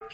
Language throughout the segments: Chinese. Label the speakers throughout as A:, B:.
A: 我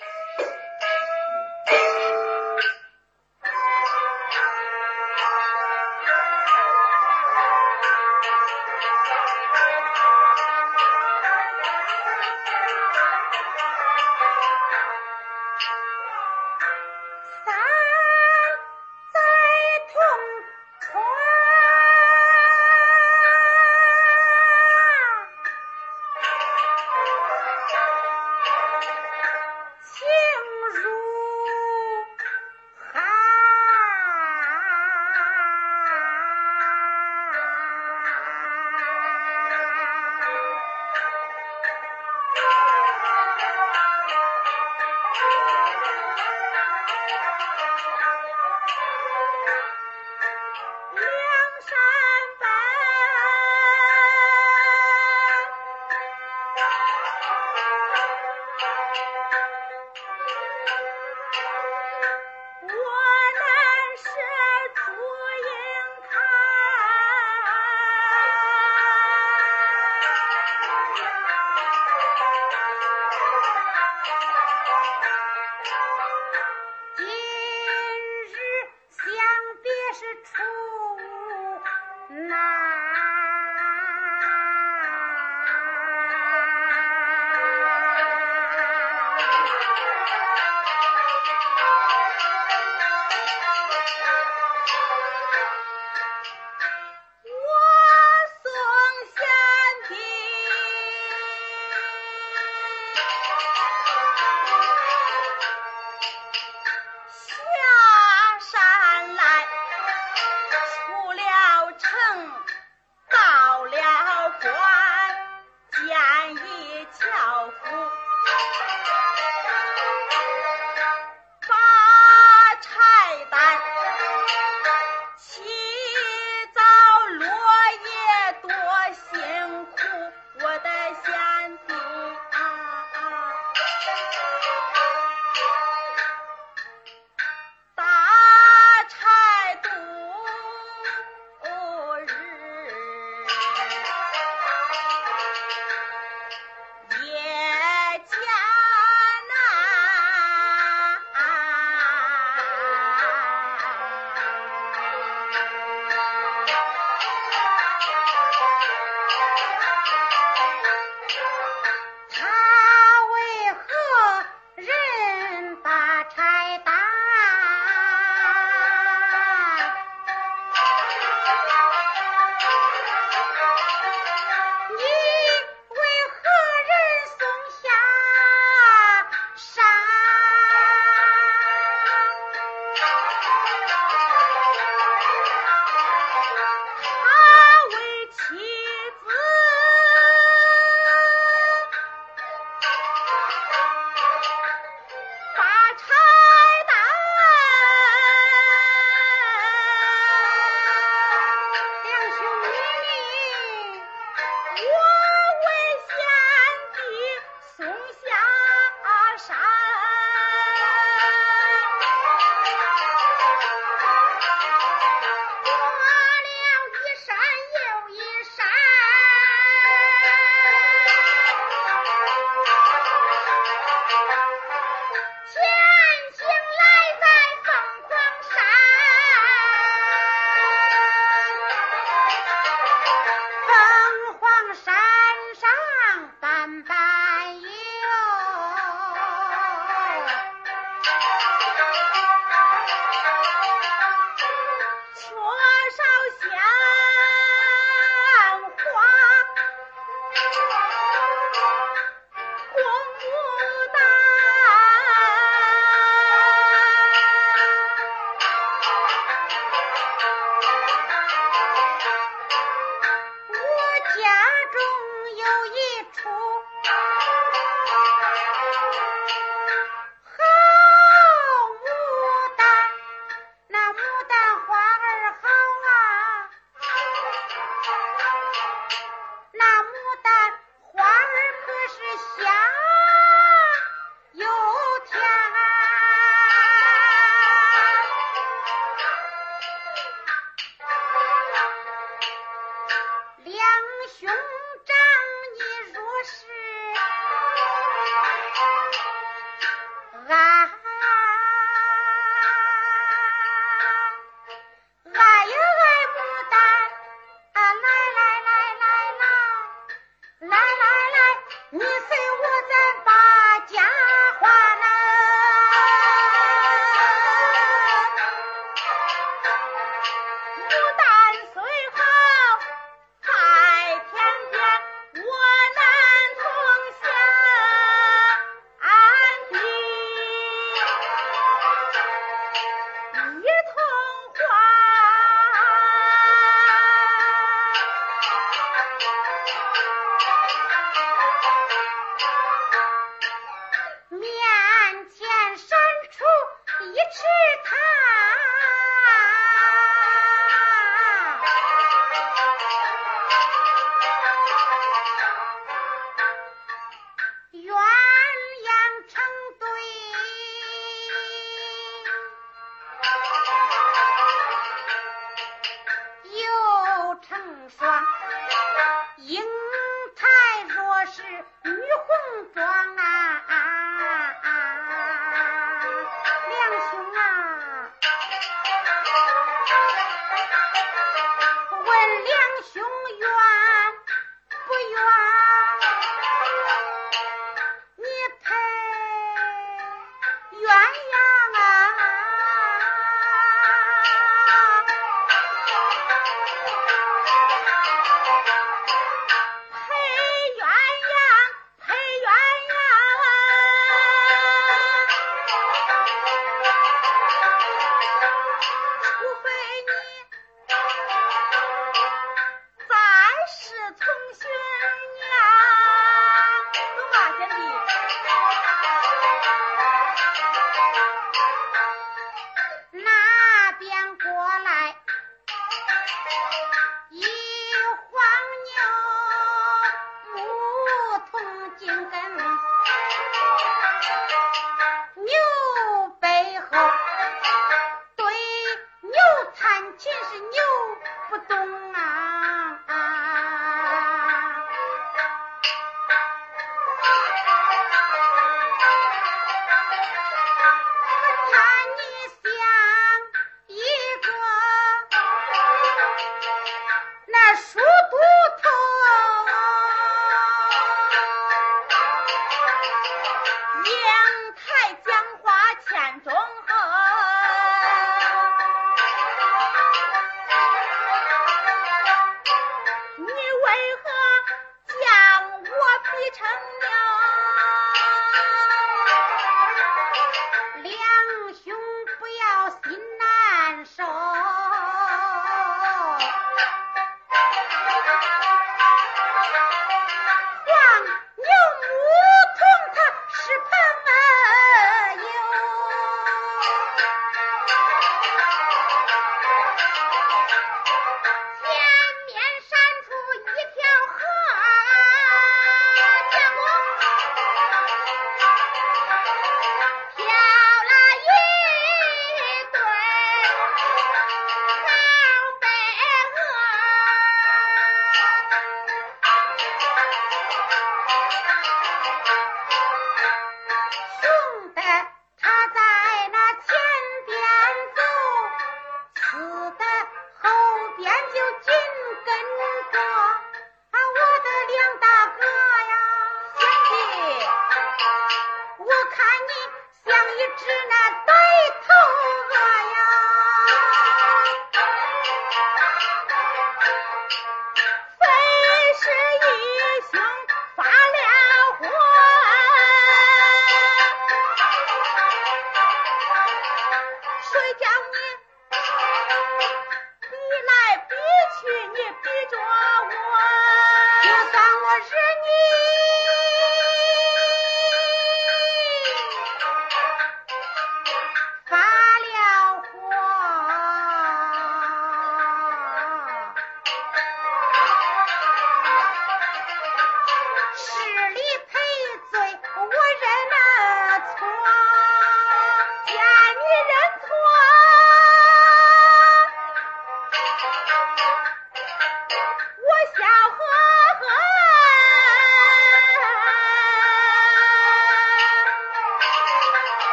A: 是你。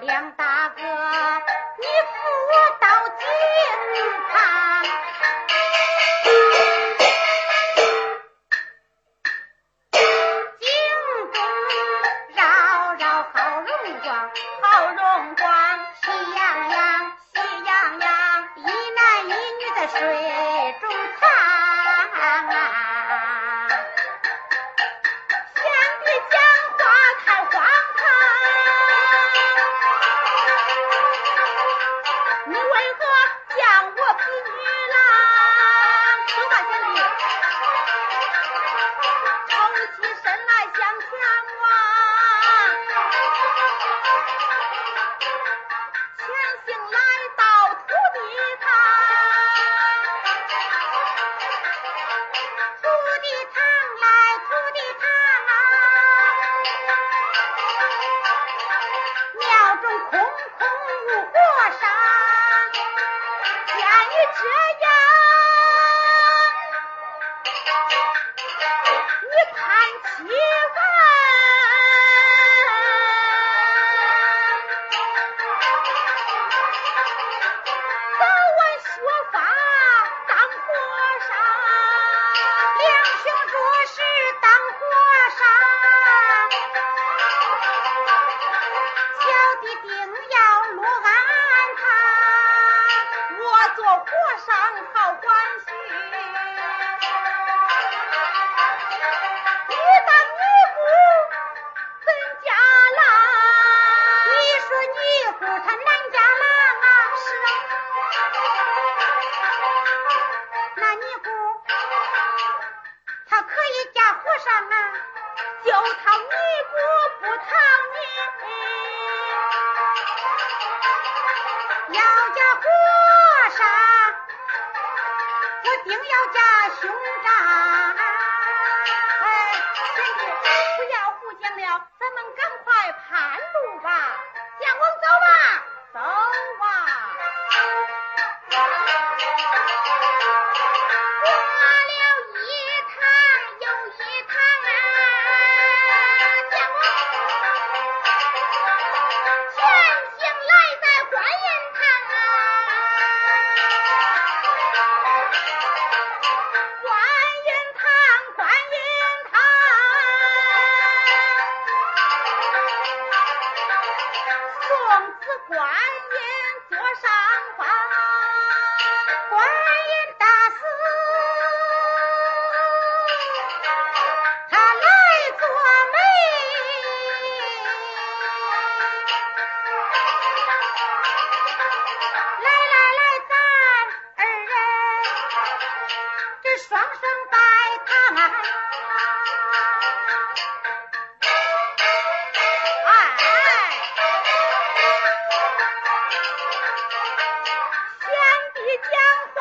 A: 梁大哥你扶我到井旁不要加雄章。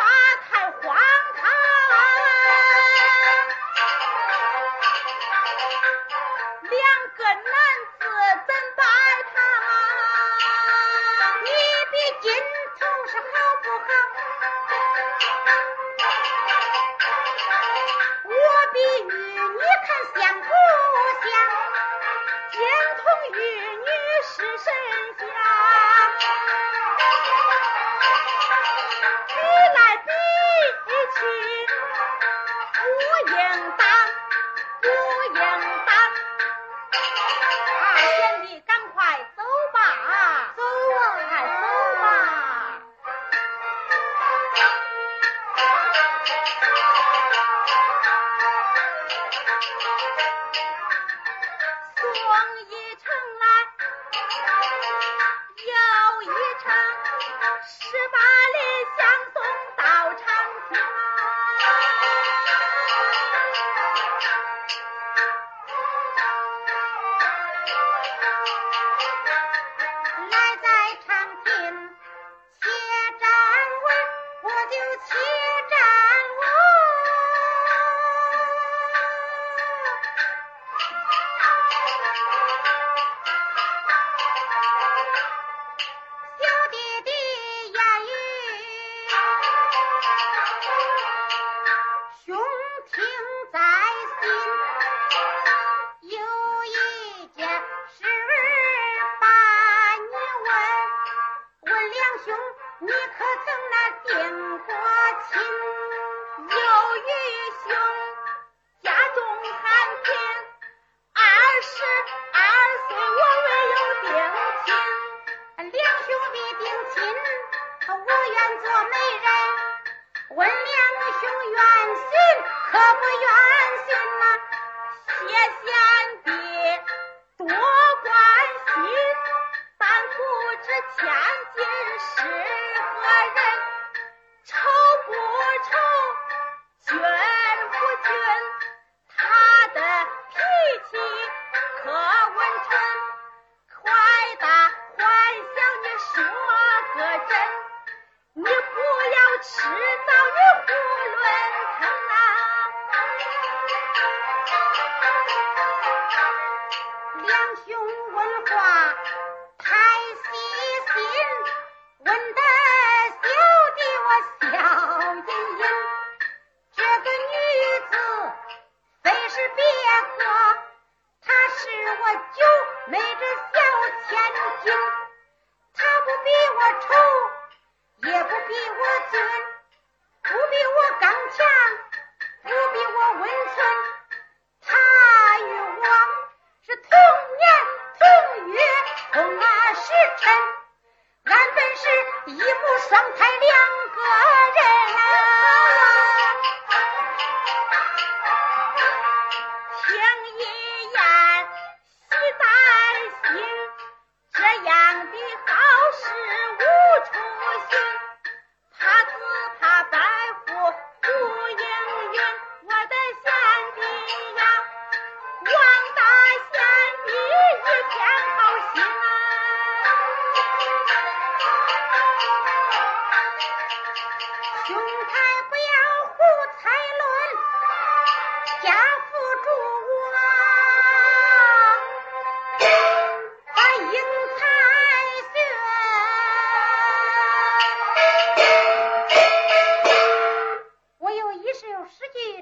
B: 啊他
A: 可不愿信那
B: 谢贤弟多关心但不知千金是何人愁不愁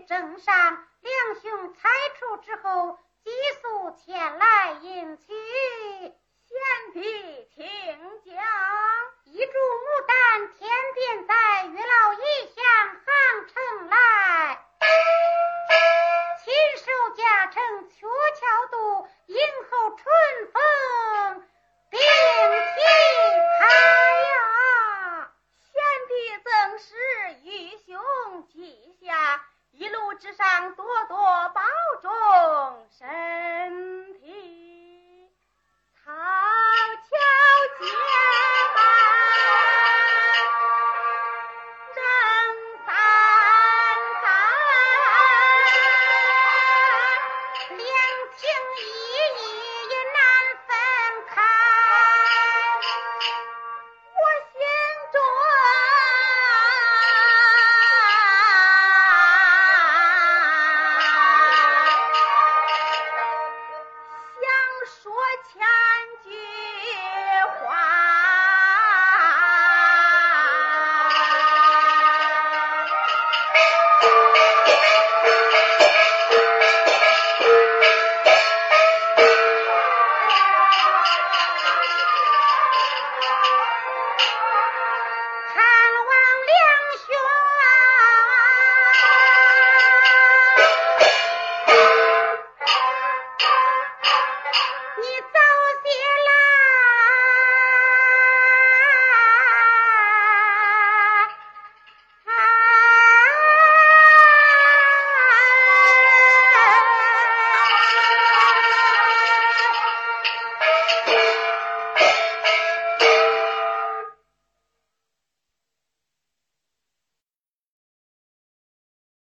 A: 镇上两兄猜出之后急速前来迎娶贤
B: 弟请讲
A: 一株牡丹天边在月老遗向杭城来亲手驾成鹊桥渡迎候春风
B: 世上多多保重身体，曹巧姐。